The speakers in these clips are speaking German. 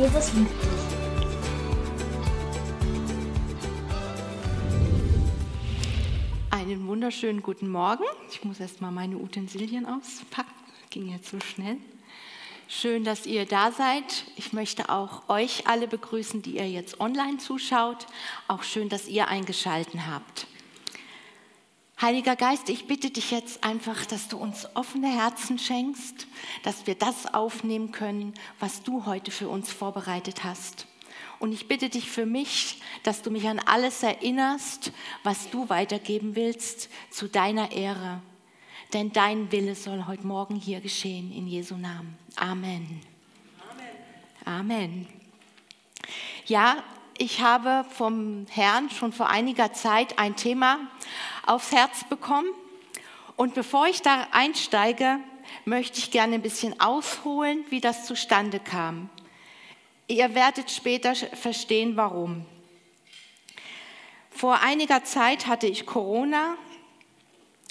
Jesus liebt. Einen wunderschönen guten Morgen. Ich muss erst mal meine Utensilien auspacken. Ging jetzt so schnell. Schön, dass ihr da seid. Ich möchte auch euch alle begrüßen, die ihr jetzt online zuschaut. Auch schön, dass ihr eingeschalten habt. Heiliger Geist, ich bitte dich jetzt einfach, dass du uns offene Herzen schenkst, dass wir das aufnehmen können, was du heute für uns vorbereitet hast. Und ich bitte dich für mich, dass du mich an alles erinnerst, was du weitergeben willst, zu deiner Ehre. Denn dein Wille soll heute Morgen hier geschehen, in Jesu Namen. Amen. Amen. Amen. Ja, ich habe vom Herrn schon vor einiger Zeit ein Thema aufs Herz bekommen. Und bevor ich da einsteige, möchte ich gerne ein bisschen ausholen, wie das zustande kam. Ihr werdet später verstehen, warum. Vor einiger Zeit hatte ich Corona.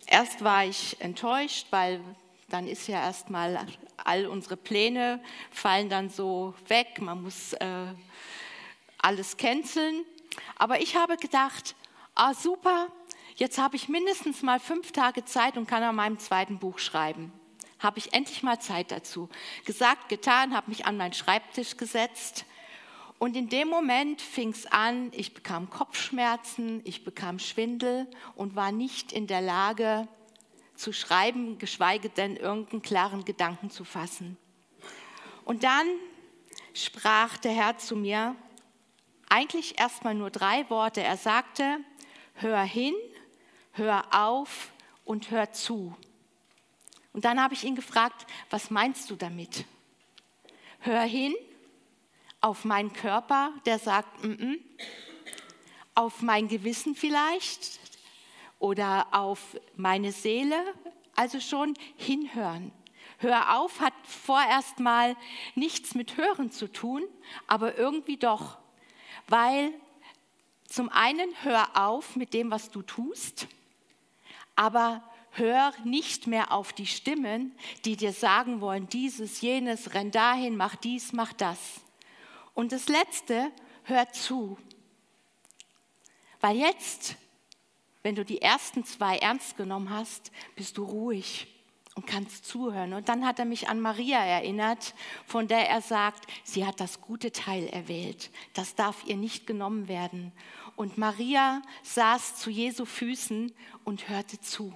Erst war ich enttäuscht, weil dann ist ja erstmal all unsere Pläne fallen dann so weg. Man muss äh, alles canceln. Aber ich habe gedacht, ah super, jetzt habe ich mindestens mal fünf Tage Zeit und kann an meinem zweiten Buch schreiben. Habe ich endlich mal Zeit dazu. Gesagt, getan, habe mich an meinen Schreibtisch gesetzt. Und in dem Moment fing es an, ich bekam Kopfschmerzen, ich bekam Schwindel und war nicht in der Lage zu schreiben, geschweige denn irgendeinen klaren Gedanken zu fassen. Und dann sprach der Herr zu mir, eigentlich erstmal nur drei Worte. Er sagte, hör hin, hör auf und hör zu. Und dann habe ich ihn gefragt, was meinst du damit? Hör hin auf meinen Körper, der sagt, mm -mm. auf mein Gewissen vielleicht oder auf meine Seele, also schon hinhören. Hör auf hat vorerst mal nichts mit Hören zu tun, aber irgendwie doch weil zum einen hör auf mit dem, was du tust, aber hör nicht mehr auf die Stimmen, die dir sagen wollen, dieses, jenes, renn dahin, mach dies, mach das. Und das Letzte, hör zu. Weil jetzt, wenn du die ersten zwei ernst genommen hast, bist du ruhig und kannst zuhören. Und dann hat er mich an Maria erinnert, von der er sagt, sie hat das gute Teil erwählt. Das darf ihr nicht genommen werden. Und Maria saß zu Jesu Füßen und hörte zu.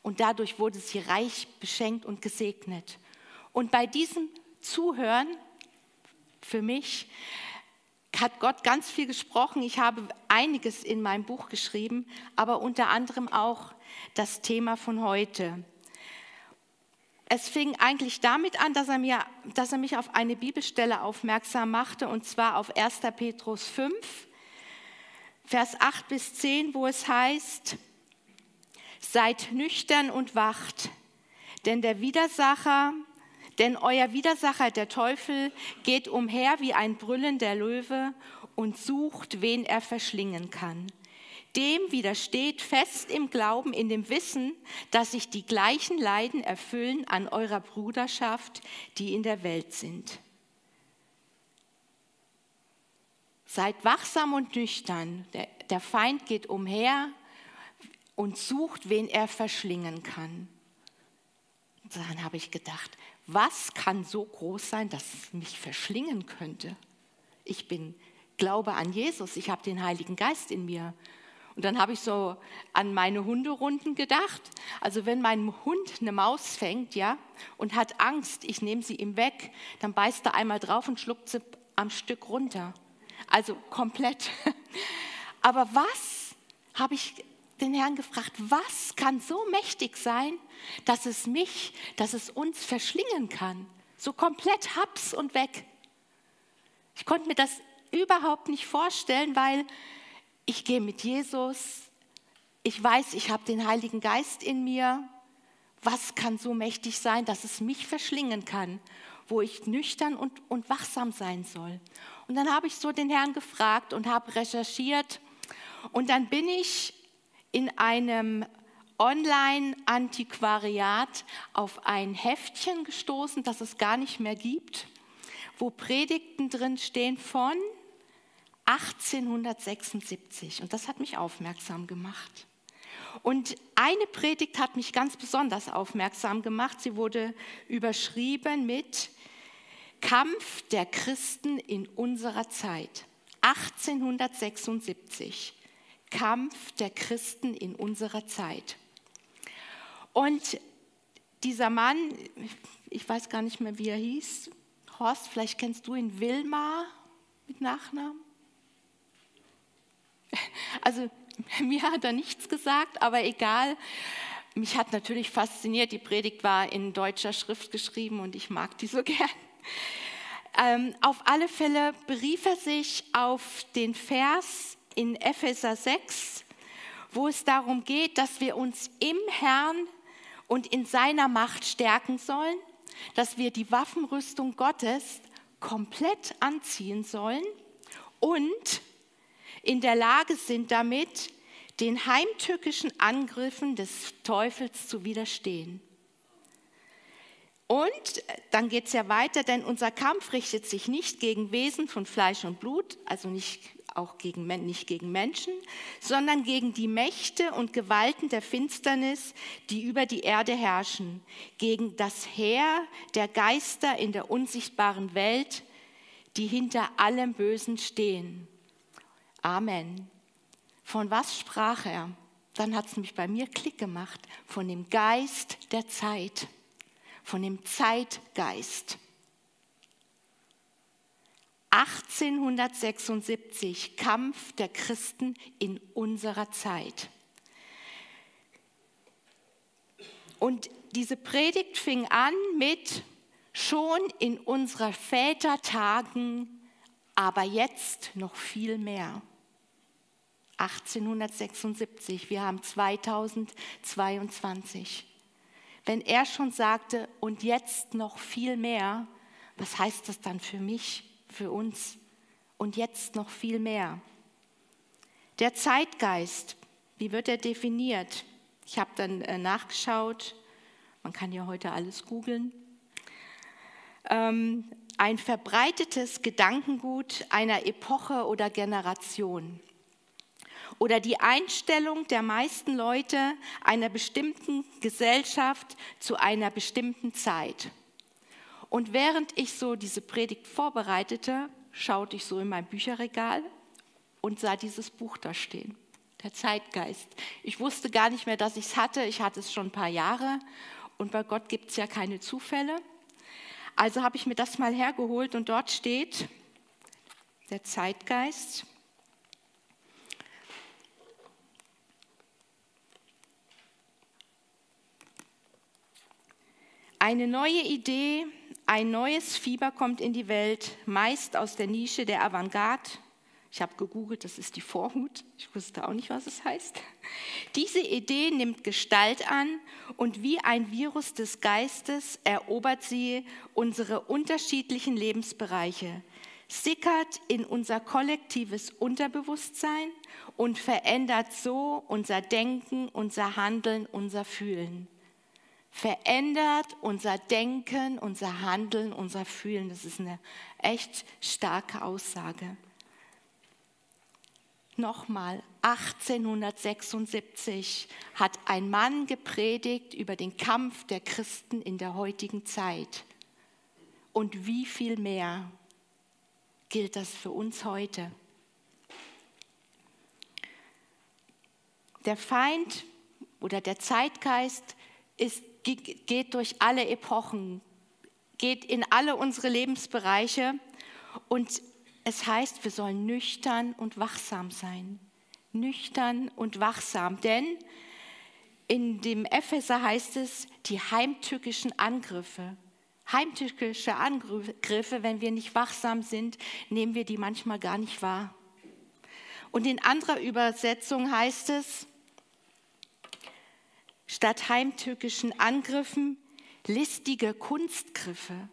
Und dadurch wurde sie reich beschenkt und gesegnet. Und bei diesem Zuhören, für mich, hat Gott ganz viel gesprochen. Ich habe einiges in meinem Buch geschrieben, aber unter anderem auch das Thema von heute es fing eigentlich damit an, dass er, mir, dass er mich auf eine Bibelstelle aufmerksam machte, und zwar auf 1. Petrus 5, Vers 8 bis 10, wo es heißt, seid nüchtern und wacht, denn der Widersacher, denn euer Widersacher, der Teufel, geht umher wie ein brüllender Löwe und sucht, wen er verschlingen kann. Dem widersteht fest im Glauben, in dem Wissen, dass sich die gleichen Leiden erfüllen an eurer Bruderschaft, die in der Welt sind. Seid wachsam und nüchtern. Der, der Feind geht umher und sucht, wen er verschlingen kann. Und dann habe ich gedacht, was kann so groß sein, dass es mich verschlingen könnte? Ich bin glaube an Jesus, ich habe den Heiligen Geist in mir. Und dann habe ich so an meine Hunderunden gedacht. Also wenn mein Hund eine Maus fängt, ja, und hat Angst, ich nehme sie ihm weg, dann beißt er einmal drauf und schluckt sie am Stück runter. Also komplett. Aber was habe ich den Herrn gefragt, was kann so mächtig sein, dass es mich, dass es uns verschlingen kann? So komplett haps und weg. Ich konnte mir das überhaupt nicht vorstellen, weil ich gehe mit Jesus, ich weiß, ich habe den Heiligen Geist in mir. Was kann so mächtig sein, dass es mich verschlingen kann, wo ich nüchtern und, und wachsam sein soll? Und dann habe ich so den Herrn gefragt und habe recherchiert. Und dann bin ich in einem Online-Antiquariat auf ein Heftchen gestoßen, das es gar nicht mehr gibt, wo Predigten drin stehen von 1876. Und das hat mich aufmerksam gemacht. Und eine Predigt hat mich ganz besonders aufmerksam gemacht. Sie wurde überschrieben mit Kampf der Christen in unserer Zeit. 1876. Kampf der Christen in unserer Zeit. Und dieser Mann, ich weiß gar nicht mehr, wie er hieß, Horst, vielleicht kennst du ihn, Wilmar mit Nachnamen? Also mir hat er nichts gesagt, aber egal. Mich hat natürlich fasziniert, die Predigt war in deutscher Schrift geschrieben und ich mag die so gern. Ähm, auf alle Fälle berief er sich auf den Vers in Epheser 6, wo es darum geht, dass wir uns im Herrn und in seiner Macht stärken sollen, dass wir die Waffenrüstung Gottes komplett anziehen sollen und in der Lage sind damit, den heimtückischen Angriffen des Teufels zu widerstehen. Und dann geht es ja weiter, denn unser Kampf richtet sich nicht gegen Wesen von Fleisch und Blut, also nicht auch gegen, nicht gegen Menschen, sondern gegen die Mächte und Gewalten der Finsternis, die über die Erde herrschen, gegen das Heer der Geister in der unsichtbaren Welt, die hinter allem Bösen stehen. Amen. Von was sprach er? Dann hat es mich bei mir Klick gemacht. Von dem Geist der Zeit. Von dem Zeitgeist. 1876 Kampf der Christen in unserer Zeit. Und diese Predigt fing an mit schon in unserer Vätertagen, aber jetzt noch viel mehr. 1876, wir haben 2022. Wenn er schon sagte, und jetzt noch viel mehr, was heißt das dann für mich, für uns? Und jetzt noch viel mehr. Der Zeitgeist, wie wird er definiert? Ich habe dann äh, nachgeschaut, man kann ja heute alles googeln. Ähm, ein verbreitetes Gedankengut einer Epoche oder Generation oder die Einstellung der meisten Leute einer bestimmten Gesellschaft zu einer bestimmten Zeit. Und während ich so diese Predigt vorbereitete, schaute ich so in mein Bücherregal und sah dieses Buch da stehen, der Zeitgeist. Ich wusste gar nicht mehr, dass ich es hatte. Ich hatte es schon ein paar Jahre und bei Gott gibt es ja keine Zufälle. Also habe ich mir das mal hergeholt und dort steht der Zeitgeist. Eine neue Idee, ein neues Fieber kommt in die Welt, meist aus der Nische der Avantgarde. Ich habe gegoogelt, das ist die Vorhut. Ich wusste auch nicht, was es heißt. Diese Idee nimmt Gestalt an und wie ein Virus des Geistes erobert sie unsere unterschiedlichen Lebensbereiche, sickert in unser kollektives Unterbewusstsein und verändert so unser Denken, unser Handeln, unser Fühlen verändert unser Denken, unser Handeln, unser Fühlen. Das ist eine echt starke Aussage. Nochmal, 1876 hat ein Mann gepredigt über den Kampf der Christen in der heutigen Zeit. Und wie viel mehr gilt das für uns heute? Der Feind oder der Zeitgeist ist geht durch alle Epochen, geht in alle unsere Lebensbereiche und es heißt, wir sollen nüchtern und wachsam sein. Nüchtern und wachsam, denn in dem Epheser heißt es, die heimtückischen Angriffe. Heimtückische Angriffe, wenn wir nicht wachsam sind, nehmen wir die manchmal gar nicht wahr. Und in anderer Übersetzung heißt es, statt heimtückischen Angriffen listige Kunstgriffe.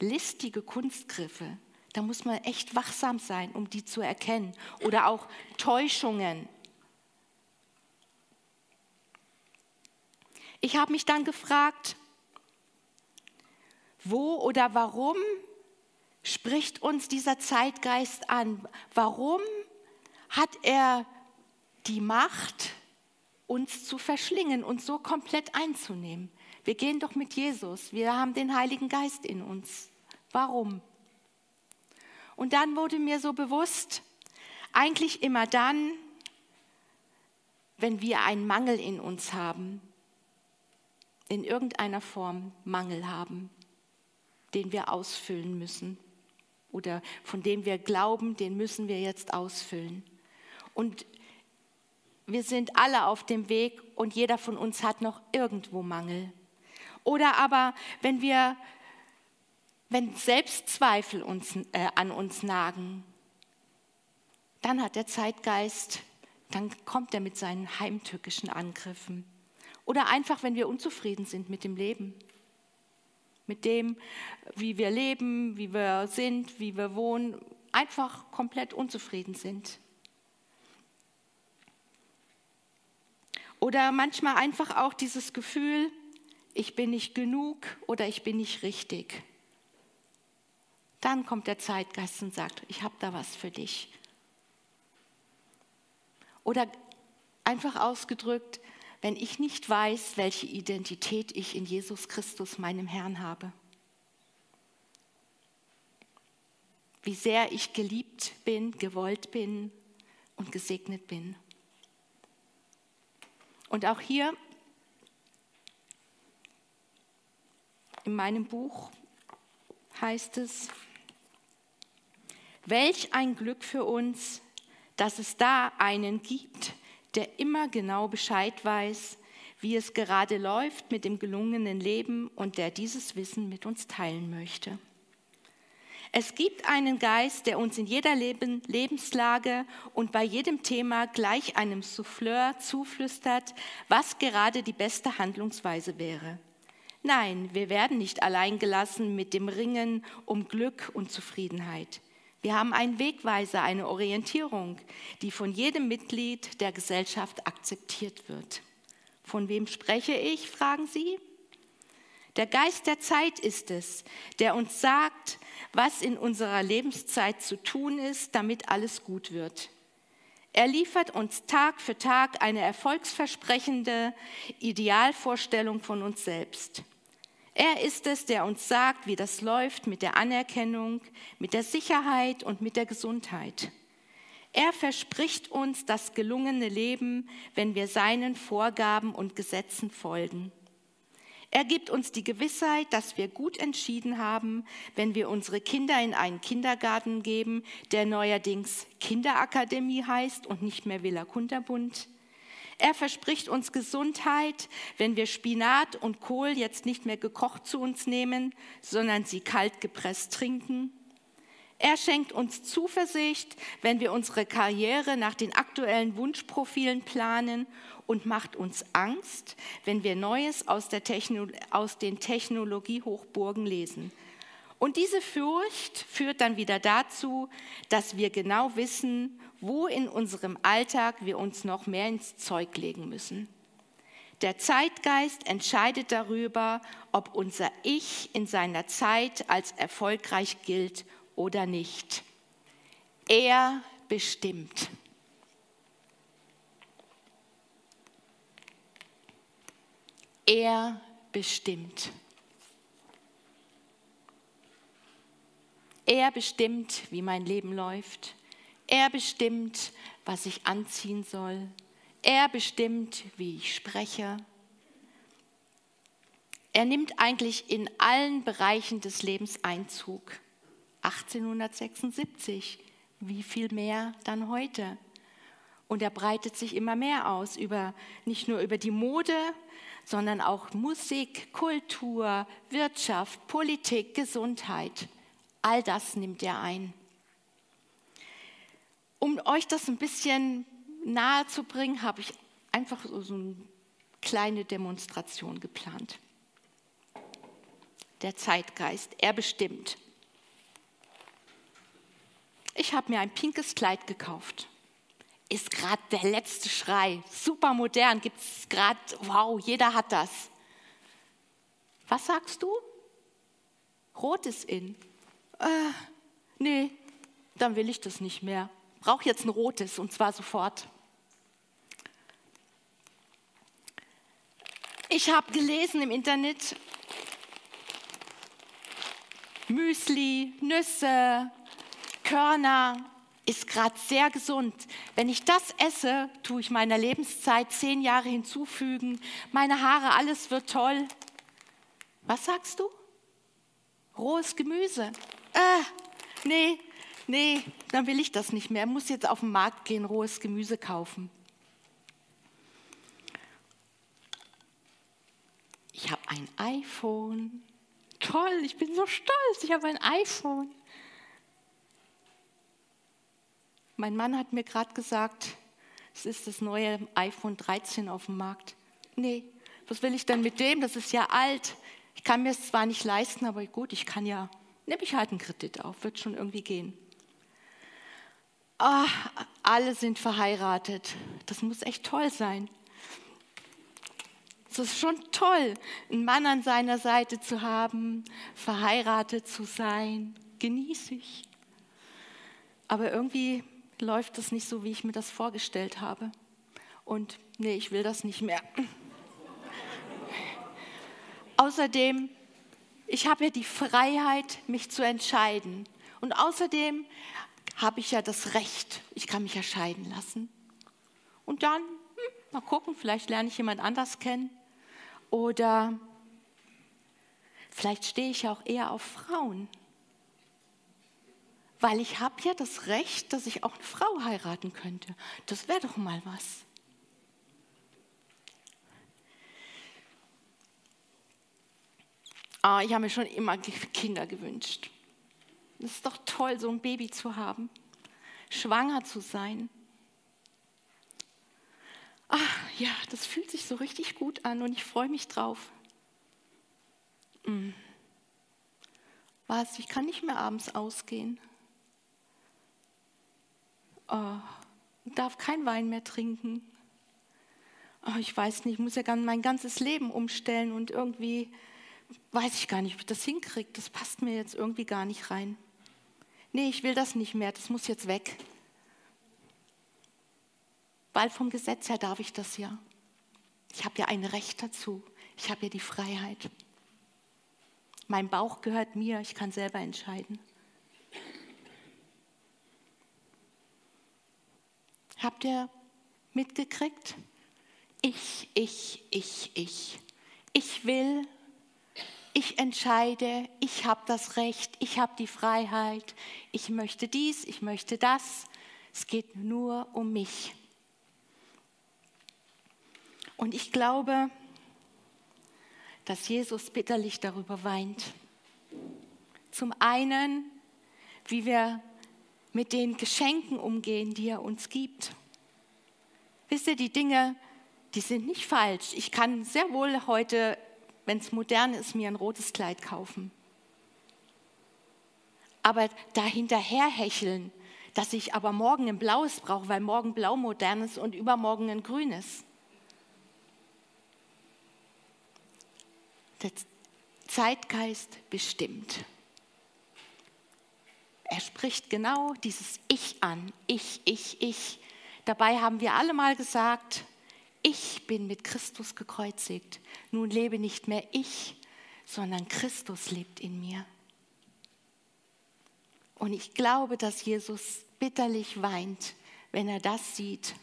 Listige Kunstgriffe. Da muss man echt wachsam sein, um die zu erkennen. Oder auch Täuschungen. Ich habe mich dann gefragt, wo oder warum spricht uns dieser Zeitgeist an. Warum hat er die Macht, uns zu verschlingen und so komplett einzunehmen? Wir gehen doch mit Jesus. Wir haben den Heiligen Geist in uns. Warum? Und dann wurde mir so bewusst, eigentlich immer dann, wenn wir einen Mangel in uns haben, in irgendeiner Form Mangel haben, den wir ausfüllen müssen oder von dem wir glauben, den müssen wir jetzt ausfüllen. Und wir sind alle auf dem Weg und jeder von uns hat noch irgendwo Mangel. Oder aber, wenn wir, wenn Selbstzweifel uns, äh, an uns nagen, dann hat der Zeitgeist, dann kommt er mit seinen heimtückischen Angriffen. Oder einfach, wenn wir unzufrieden sind mit dem Leben, mit dem, wie wir leben, wie wir sind, wie wir wohnen, einfach komplett unzufrieden sind. Oder manchmal einfach auch dieses Gefühl, ich bin nicht genug oder ich bin nicht richtig. Dann kommt der Zeitgeist und sagt, ich habe da was für dich. Oder einfach ausgedrückt, wenn ich nicht weiß, welche Identität ich in Jesus Christus, meinem Herrn, habe. Wie sehr ich geliebt bin, gewollt bin und gesegnet bin. Und auch hier in meinem Buch heißt es, welch ein Glück für uns, dass es da einen gibt, der immer genau Bescheid weiß, wie es gerade läuft mit dem gelungenen Leben und der dieses Wissen mit uns teilen möchte. Es gibt einen Geist, der uns in jeder Leben, Lebenslage und bei jedem Thema gleich einem Souffleur zuflüstert, was gerade die beste Handlungsweise wäre. Nein, wir werden nicht allein gelassen mit dem Ringen um Glück und Zufriedenheit. Wir haben einen Wegweiser, eine Orientierung, die von jedem Mitglied der Gesellschaft akzeptiert wird. Von wem spreche ich, fragen Sie? Der Geist der Zeit ist es, der uns sagt, was in unserer Lebenszeit zu tun ist, damit alles gut wird. Er liefert uns Tag für Tag eine erfolgsversprechende Idealvorstellung von uns selbst. Er ist es, der uns sagt, wie das läuft mit der Anerkennung, mit der Sicherheit und mit der Gesundheit. Er verspricht uns das gelungene Leben, wenn wir seinen Vorgaben und Gesetzen folgen. Er gibt uns die Gewissheit, dass wir gut entschieden haben, wenn wir unsere Kinder in einen Kindergarten geben, der neuerdings Kinderakademie heißt und nicht mehr Villa Kunterbund. Er verspricht uns Gesundheit, wenn wir Spinat und Kohl jetzt nicht mehr gekocht zu uns nehmen, sondern sie kalt gepresst trinken. Er schenkt uns Zuversicht, wenn wir unsere Karriere nach den aktuellen Wunschprofilen planen und macht uns Angst, wenn wir Neues aus, Techno aus den Technologiehochburgen lesen. Und diese Furcht führt dann wieder dazu, dass wir genau wissen, wo in unserem Alltag wir uns noch mehr ins Zeug legen müssen. Der Zeitgeist entscheidet darüber, ob unser Ich in seiner Zeit als erfolgreich gilt oder nicht. Er bestimmt. Er bestimmt. Er bestimmt, wie mein Leben läuft. Er bestimmt, was ich anziehen soll. Er bestimmt, wie ich spreche. Er nimmt eigentlich in allen Bereichen des Lebens Einzug. 1876, wie viel mehr dann heute? Und er breitet sich immer mehr aus, über, nicht nur über die Mode, sondern auch Musik, Kultur, Wirtschaft, Politik, Gesundheit. All das nimmt er ein. Um euch das ein bisschen nahe zu bringen, habe ich einfach so, so eine kleine Demonstration geplant. Der Zeitgeist, er bestimmt. Ich habe mir ein pinkes Kleid gekauft. Ist gerade der letzte Schrei. Super modern, gibt es gerade, wow, jeder hat das. Was sagst du? Rot ist in. Äh, nee, dann will ich das nicht mehr. Brauche jetzt ein rotes und zwar sofort. Ich habe gelesen im Internet, Müsli, Nüsse, Körner ist gerade sehr gesund. Wenn ich das esse, tue ich meiner Lebenszeit zehn Jahre hinzufügen. Meine Haare, alles wird toll. Was sagst du? Rohes Gemüse. Äh, nee, nee, dann will ich das nicht mehr. Ich muss jetzt auf den Markt gehen, rohes Gemüse kaufen. Ich habe ein iPhone. Toll, ich bin so stolz, ich habe ein iPhone. Mein Mann hat mir gerade gesagt, es ist das neue iPhone 13 auf dem Markt. Nee, was will ich denn mit dem? Das ist ja alt. Ich kann mir es zwar nicht leisten, aber gut, ich kann ja, nehme ich halt einen Kredit auf, wird schon irgendwie gehen. Oh, alle sind verheiratet. Das muss echt toll sein. Es ist schon toll, einen Mann an seiner Seite zu haben, verheiratet zu sein. Genieße ich. Aber irgendwie läuft das nicht so, wie ich mir das vorgestellt habe. Und nee, ich will das nicht mehr. Außerdem, ich habe ja die Freiheit, mich zu entscheiden. Und außerdem habe ich ja das Recht, ich kann mich erscheiden lassen. Und dann, hm, mal gucken, vielleicht lerne ich jemand anders kennen. Oder vielleicht stehe ich ja auch eher auf Frauen. Weil ich habe ja das Recht, dass ich auch eine Frau heiraten könnte. Das wäre doch mal was. Ah, ich habe mir schon immer Kinder gewünscht. Es ist doch toll, so ein Baby zu haben, schwanger zu sein. Ah, ja, das fühlt sich so richtig gut an und ich freue mich drauf. Hm. Was, ich kann nicht mehr abends ausgehen. Oh, darf kein Wein mehr trinken. Oh, ich weiß nicht, ich muss ja mein ganzes Leben umstellen und irgendwie weiß ich gar nicht, ob ich das hinkriege. Das passt mir jetzt irgendwie gar nicht rein. Nee, ich will das nicht mehr, das muss jetzt weg. Weil vom Gesetz her darf ich das ja. Ich habe ja ein Recht dazu. Ich habe ja die Freiheit. Mein Bauch gehört mir, ich kann selber entscheiden. Habt ihr mitgekriegt? Ich, ich, ich, ich. Ich will, ich entscheide, ich habe das Recht, ich habe die Freiheit, ich möchte dies, ich möchte das. Es geht nur um mich. Und ich glaube, dass Jesus bitterlich darüber weint. Zum einen, wie wir mit den Geschenken umgehen, die er uns gibt. Wisst ihr, die Dinge, die sind nicht falsch. Ich kann sehr wohl heute, wenn es modern ist, mir ein rotes Kleid kaufen. Aber dahinterher hecheln, dass ich aber morgen ein blaues brauche, weil morgen blau modern ist und übermorgen ein grünes. Der Zeitgeist bestimmt. Er spricht genau dieses Ich an. Ich, ich, ich. Dabei haben wir alle mal gesagt, ich bin mit Christus gekreuzigt. Nun lebe nicht mehr ich, sondern Christus lebt in mir. Und ich glaube, dass Jesus bitterlich weint, wenn er das sieht.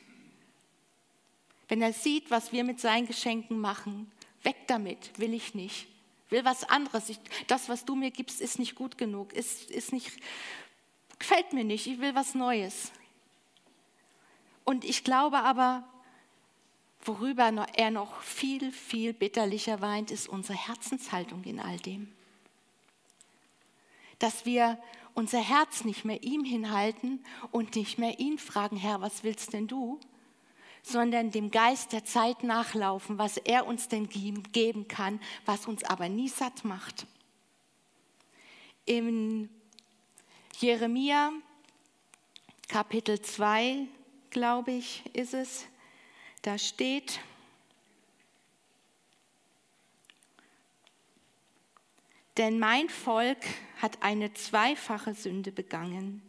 Wenn er sieht, was wir mit seinen Geschenken machen, Weg damit, will ich nicht. Will was anderes. Ich, das, was du mir gibst, ist nicht gut genug, ist, ist nicht, gefällt mir nicht. Ich will was Neues. Und ich glaube aber, worüber er noch viel, viel bitterlicher weint, ist unsere Herzenshaltung in all dem. Dass wir unser Herz nicht mehr ihm hinhalten und nicht mehr ihn fragen, Herr, was willst denn du? Sondern dem Geist der Zeit nachlaufen, was er uns denn geben kann, was uns aber nie satt macht. In Jeremia Kapitel 2, glaube ich, ist es, da steht, Denn mein Volk hat eine zweifache Sünde begangen.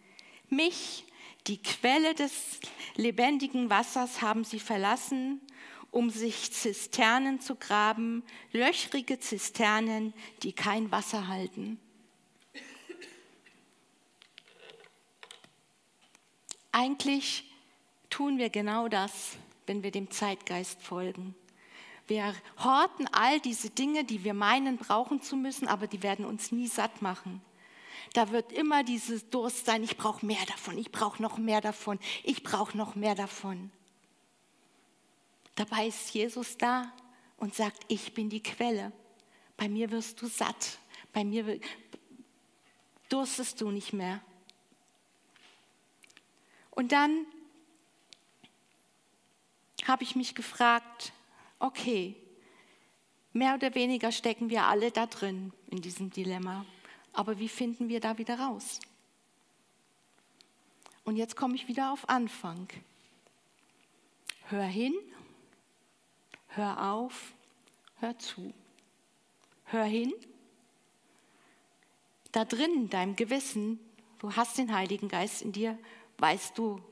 Mich, die Quelle des lebendigen Wassers, haben sie verlassen, um sich Zisternen zu graben, löchrige Zisternen, die kein Wasser halten. Eigentlich tun wir genau das, wenn wir dem Zeitgeist folgen. Wir horten all diese Dinge, die wir meinen brauchen zu müssen, aber die werden uns nie satt machen. Da wird immer dieses Durst sein, ich brauche mehr davon, ich brauche noch mehr davon, ich brauche noch mehr davon. Dabei ist Jesus da und sagt, ich bin die Quelle. Bei mir wirst du satt, bei mir durstest du nicht mehr. Und dann habe ich mich gefragt, okay, mehr oder weniger stecken wir alle da drin in diesem Dilemma. Aber wie finden wir da wieder raus? Und jetzt komme ich wieder auf Anfang. Hör hin, hör auf, hör zu. Hör hin. Da drin in deinem Gewissen, du hast den Heiligen Geist in dir, weißt du,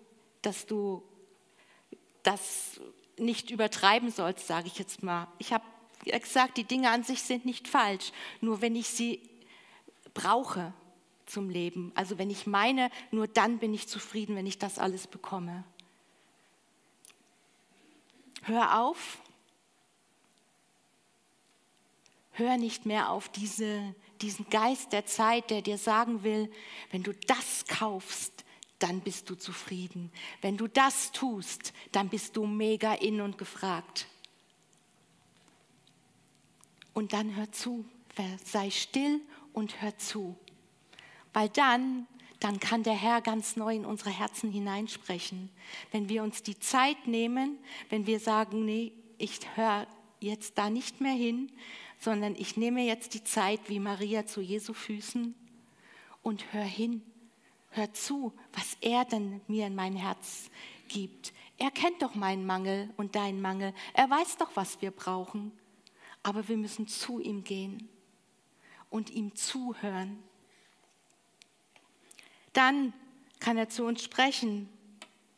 dass du das nicht übertreiben sollst, sage ich jetzt mal. Ich habe gesagt, die Dinge an sich sind nicht falsch, nur wenn ich sie brauche zum Leben, also wenn ich meine, nur dann bin ich zufrieden, wenn ich das alles bekomme. Hör auf, hör nicht mehr auf diese, diesen Geist der Zeit, der dir sagen will, wenn du das kaufst, dann bist du zufrieden. Wenn du das tust, dann bist du mega in und gefragt. Und dann hör zu, sei still und hör zu. Weil dann, dann kann der Herr ganz neu in unsere Herzen hineinsprechen. Wenn wir uns die Zeit nehmen, wenn wir sagen, nee, ich höre jetzt da nicht mehr hin, sondern ich nehme jetzt die Zeit wie Maria zu Jesu Füßen und hör hin hör zu, was er denn mir in mein Herz gibt. Er kennt doch meinen Mangel und deinen Mangel. Er weiß doch, was wir brauchen. Aber wir müssen zu ihm gehen und ihm zuhören. Dann kann er zu uns sprechen,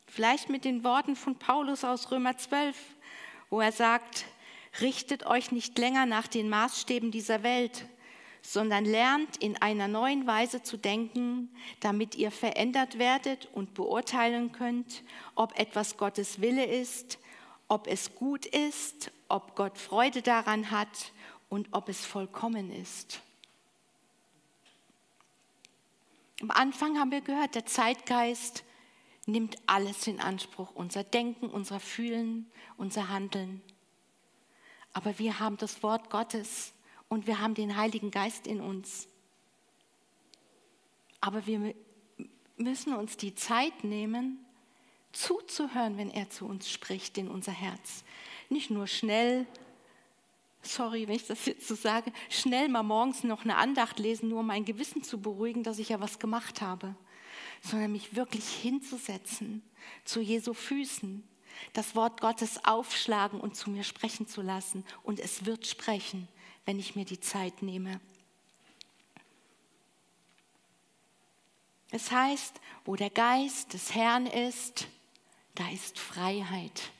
vielleicht mit den Worten von Paulus aus Römer 12, wo er sagt, richtet euch nicht länger nach den Maßstäben dieser Welt, sondern lernt in einer neuen Weise zu denken, damit ihr verändert werdet und beurteilen könnt, ob etwas Gottes Wille ist, ob es gut ist, ob Gott Freude daran hat und ob es vollkommen ist. Am Anfang haben wir gehört, der Zeitgeist nimmt alles in Anspruch, unser Denken, unser Fühlen, unser Handeln. Aber wir haben das Wort Gottes und wir haben den Heiligen Geist in uns. Aber wir müssen uns die Zeit nehmen, zuzuhören, wenn er zu uns spricht in unser Herz. Nicht nur schnell, sorry, wenn ich das jetzt so sage, schnell mal morgens noch eine Andacht lesen, nur um mein Gewissen zu beruhigen, dass ich ja was gemacht habe, sondern mich wirklich hinzusetzen zu Jesu Füßen, das Wort Gottes aufschlagen und zu mir sprechen zu lassen. Und es wird sprechen wenn ich mir die Zeit nehme. Es heißt, wo der Geist des Herrn ist, da ist Freiheit,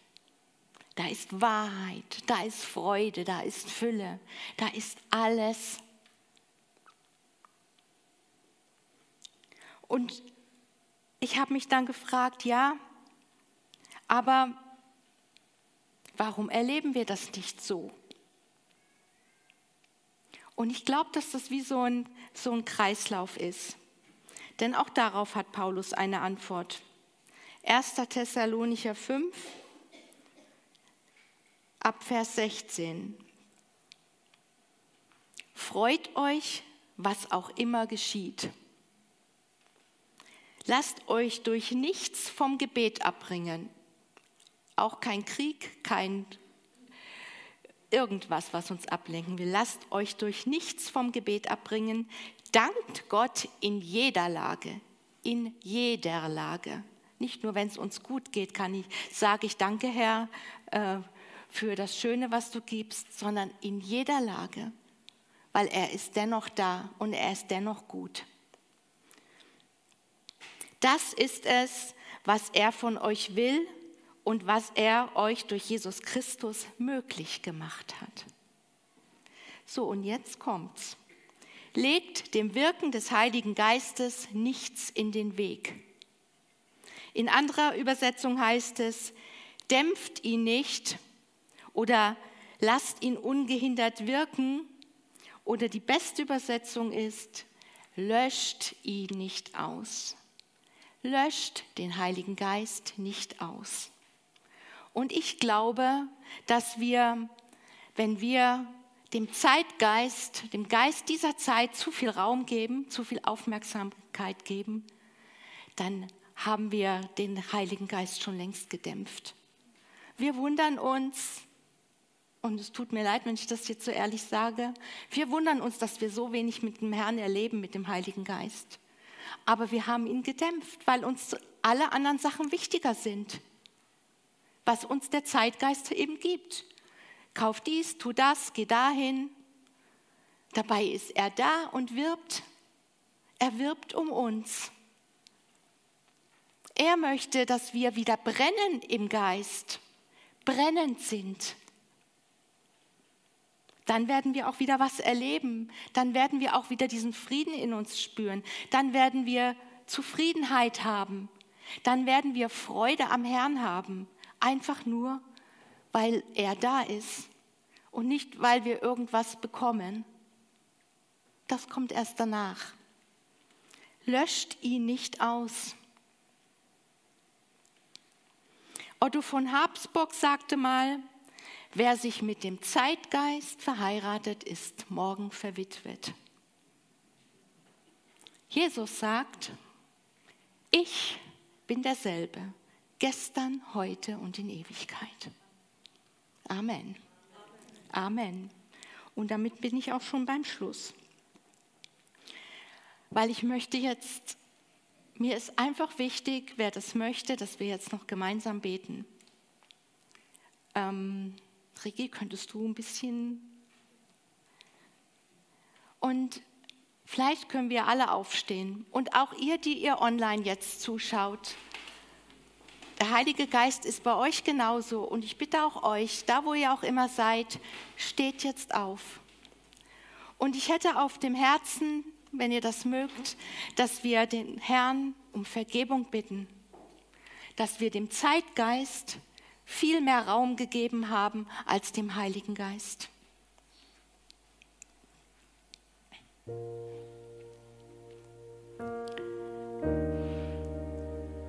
da ist Wahrheit, da ist Freude, da ist Fülle, da ist alles. Und ich habe mich dann gefragt, ja, aber warum erleben wir das nicht so? Und ich glaube, dass das wie so ein, so ein Kreislauf ist. Denn auch darauf hat Paulus eine Antwort. 1. Thessalonicher 5, ab Vers 16. Freut euch, was auch immer geschieht. Lasst euch durch nichts vom Gebet abbringen. Auch kein Krieg, kein irgendwas, was uns ablenken will. Lasst euch durch nichts vom Gebet abbringen. Dankt Gott in jeder Lage, in jeder Lage. Nicht nur, wenn es uns gut geht, kann ich, sage ich danke, Herr, äh, für das Schöne, was du gibst, sondern in jeder Lage. weil er ist dennoch da und er ist dennoch gut. Das ist es, was er von euch will und was er euch durch Jesus Christus möglich gemacht hat. So, und jetzt kommt's. Legt dem Wirken des Heiligen Geistes nichts in den Weg. In anderer Übersetzung heißt es, dämpft ihn nicht oder lasst ihn ungehindert wirken. Oder die beste Übersetzung ist, löscht ihn nicht aus. Löscht den Heiligen Geist nicht aus. Und ich glaube, dass wir, wenn wir dem Zeitgeist, dem Geist dieser Zeit zu viel Raum geben, zu viel Aufmerksamkeit geben, dann haben wir den Heiligen Geist schon längst gedämpft. Wir wundern uns, und es tut mir leid, wenn ich das jetzt so ehrlich sage, wir wundern uns, dass wir so wenig mit dem Herrn erleben, mit dem Heiligen Geist. Aber wir haben ihn gedämpft, weil uns alle anderen Sachen wichtiger sind, was uns der Zeitgeist eben gibt. Kauf dies, tu das, geh dahin. Dabei ist er da und wirbt. Er wirbt um uns. Er möchte, dass wir wieder brennen im Geist, brennend sind. Dann werden wir auch wieder was erleben. Dann werden wir auch wieder diesen Frieden in uns spüren. Dann werden wir Zufriedenheit haben. Dann werden wir Freude am Herrn haben. Einfach nur, weil er da ist und nicht, weil wir irgendwas bekommen. Das kommt erst danach. Löscht ihn nicht aus. Otto von Habsburg sagte mal, wer sich mit dem Zeitgeist verheiratet, ist morgen verwitwet. Jesus sagt, ich bin derselbe, gestern, heute und in Ewigkeit. Amen. Amen. Und damit bin ich auch schon beim Schluss. Weil ich möchte jetzt mir ist einfach wichtig, wer das möchte, dass wir jetzt noch gemeinsam beten. Ähm, Rigi, könntest du ein bisschen... Und vielleicht können wir alle aufstehen. Und auch ihr, die ihr online jetzt zuschaut. Der Heilige Geist ist bei euch genauso. Und ich bitte auch euch, da wo ihr auch immer seid, steht jetzt auf. Und ich hätte auf dem Herzen, wenn ihr das mögt, dass wir den Herrn um Vergebung bitten, dass wir dem Zeitgeist viel mehr Raum gegeben haben als dem Heiligen Geist.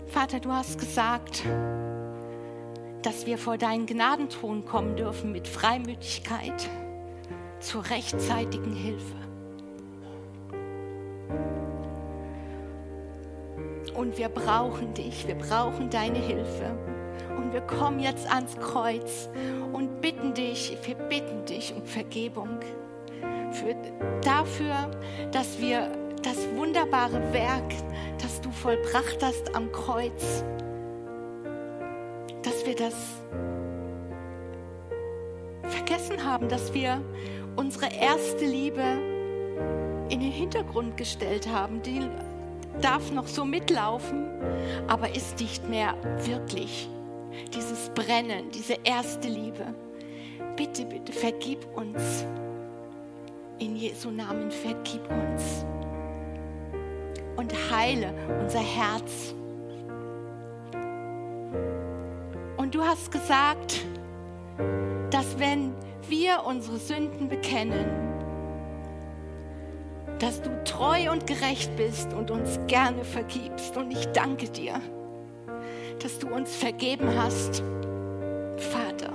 Vater, du hast gesagt, dass wir vor deinen Gnadenthron kommen dürfen mit Freimütigkeit zur rechtzeitigen Hilfe. Und wir brauchen dich, wir brauchen deine Hilfe. Und wir kommen jetzt ans Kreuz und bitten dich, wir bitten dich um Vergebung. Für, dafür, dass wir das wunderbare Werk, das du vollbracht hast am Kreuz, dass wir das vergessen haben, dass wir unsere erste Liebe in den Hintergrund gestellt haben, die darf noch so mitlaufen, aber ist nicht mehr wirklich dieses Brennen, diese erste Liebe. Bitte, bitte, vergib uns. In Jesu Namen vergib uns. Und heile unser Herz. Und du hast gesagt, dass wenn wir unsere Sünden bekennen, dass du treu und gerecht bist und uns gerne vergibst. Und ich danke dir, dass du uns vergeben hast, Vater.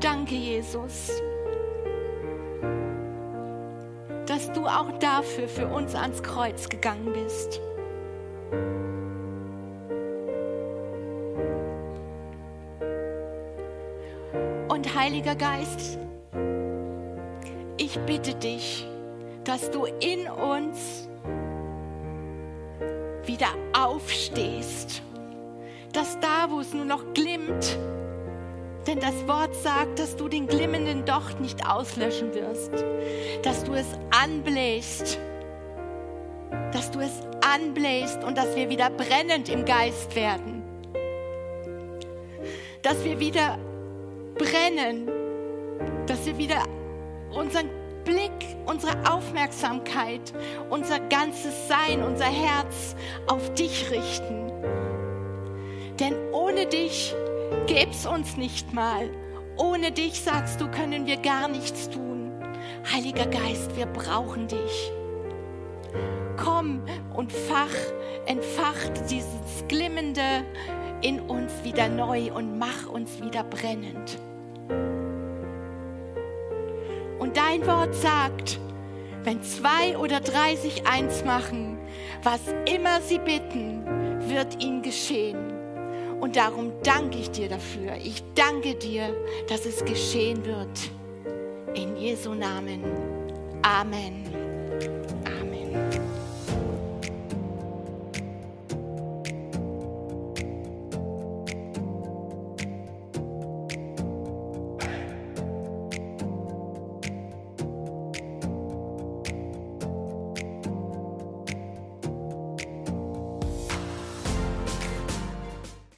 Danke, Jesus, dass du auch dafür für uns ans Kreuz gegangen bist. Und Heiliger Geist, ich bitte dich, dass du in uns wieder aufstehst, dass da, wo es nur noch glimmt, Denn das Wort sagt, dass du den glimmenden Docht nicht auslöschen wirst, dass du es anbläst, dass du es anbläst und dass wir wieder brennend im Geist werden, dass wir wieder brennen, dass wir wieder unseren Blick, unsere Aufmerksamkeit, unser ganzes Sein, unser Herz auf dich richten. Dich gäbe es uns nicht mal. Ohne dich, sagst du, können wir gar nichts tun. Heiliger Geist, wir brauchen dich. Komm und fach, entfacht dieses Glimmende in uns wieder neu und mach uns wieder brennend. Und dein Wort sagt, wenn zwei oder drei sich eins machen, was immer sie bitten, wird ihnen geschehen. Und darum danke ich dir dafür. Ich danke dir, dass es geschehen wird. In Jesu Namen. Amen.